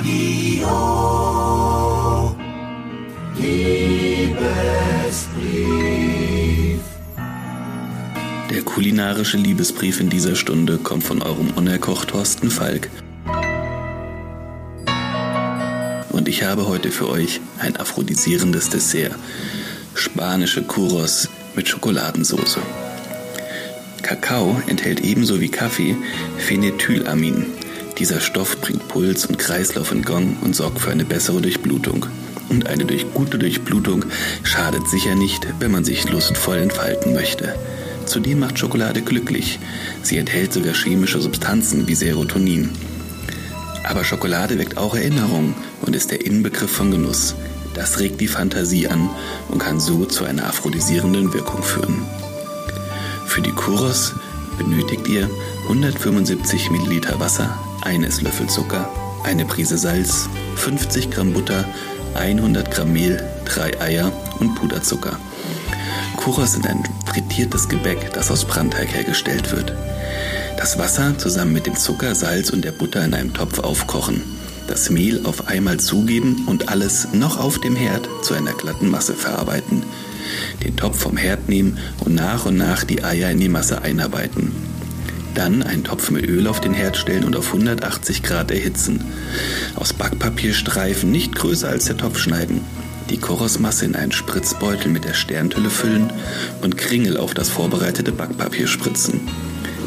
Radio. Liebesbrief. Der kulinarische Liebesbrief in dieser Stunde kommt von eurem Unerkoch Thorsten Falk. Und ich habe heute für euch ein aphrodisierendes Dessert. Spanische Churros mit Schokoladensauce. Kakao enthält ebenso wie Kaffee Phenethylamin. Dieser Stoff bringt Puls und Kreislauf in Gang und sorgt für eine bessere Durchblutung. Und eine durch gute Durchblutung schadet sicher nicht, wenn man sich lustvoll entfalten möchte. Zudem macht Schokolade glücklich. Sie enthält sogar chemische Substanzen wie Serotonin. Aber Schokolade weckt auch Erinnerung und ist der Inbegriff von Genuss. Das regt die Fantasie an und kann so zu einer aphrodisierenden Wirkung führen. Für die Churros benötigt ihr 175 Milliliter Wasser, ein Esslöffel Zucker, eine Prise Salz, 50 Gramm Butter, 100 Gramm Mehl, drei Eier und Puderzucker. Churros sind ein frittiertes Gebäck, das aus Brandteig hergestellt wird. Das Wasser zusammen mit dem Zucker, Salz und der Butter in einem Topf aufkochen. Das Mehl auf einmal zugeben und alles noch auf dem Herd zu einer glatten Masse verarbeiten den Topf vom Herd nehmen und nach und nach die Eier in die Masse einarbeiten. Dann einen Topf mit Öl auf den Herd stellen und auf 180 Grad erhitzen. Aus Backpapierstreifen nicht größer als der Topf schneiden. Die Chorosmasse in einen Spritzbeutel mit der Sterntülle füllen und Kringel auf das vorbereitete Backpapier spritzen.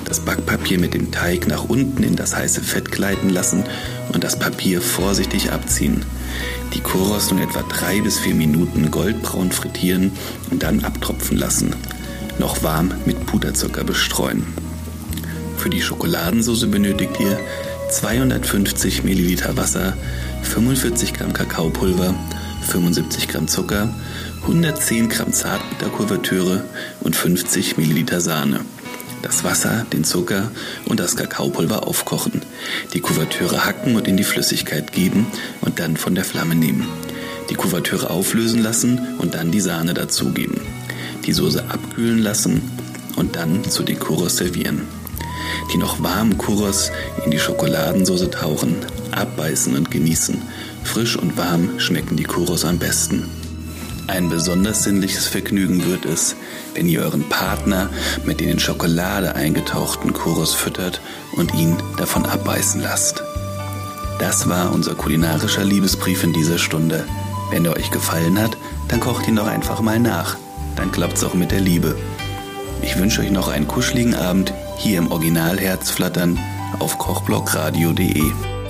Das Backpapier mit dem Teig nach unten in das heiße Fett gleiten lassen und das Papier vorsichtig abziehen. Die Churros nun etwa drei bis vier Minuten goldbraun frittieren und dann abtropfen lassen. Noch warm mit Puderzucker bestreuen. Für die Schokoladensauce benötigt ihr 250 Milliliter Wasser, 45 Gramm Kakaopulver, 75 Gramm Zucker, 110 Gramm Zartbitterkuvertüre und 50 Milliliter Sahne das Wasser, den Zucker und das Kakaopulver aufkochen, die Kuvertüre hacken und in die Flüssigkeit geben und dann von der Flamme nehmen. Die Kuvertüre auflösen lassen und dann die Sahne dazugeben. Die Soße abkühlen lassen und dann zu Churros servieren. Die noch warmen Churros in die Schokoladensauce tauchen, abbeißen und genießen. Frisch und warm schmecken die Churros am besten. Ein besonders sinnliches Vergnügen wird es, wenn ihr euren Partner mit den in Schokolade eingetauchten Churros füttert und ihn davon abbeißen lasst. Das war unser kulinarischer Liebesbrief in dieser Stunde. Wenn er euch gefallen hat, dann kocht ihn doch einfach mal nach. Dann klappt's auch mit der Liebe. Ich wünsche euch noch einen kuscheligen Abend hier im Original Herzflattern auf kochblockradio.de.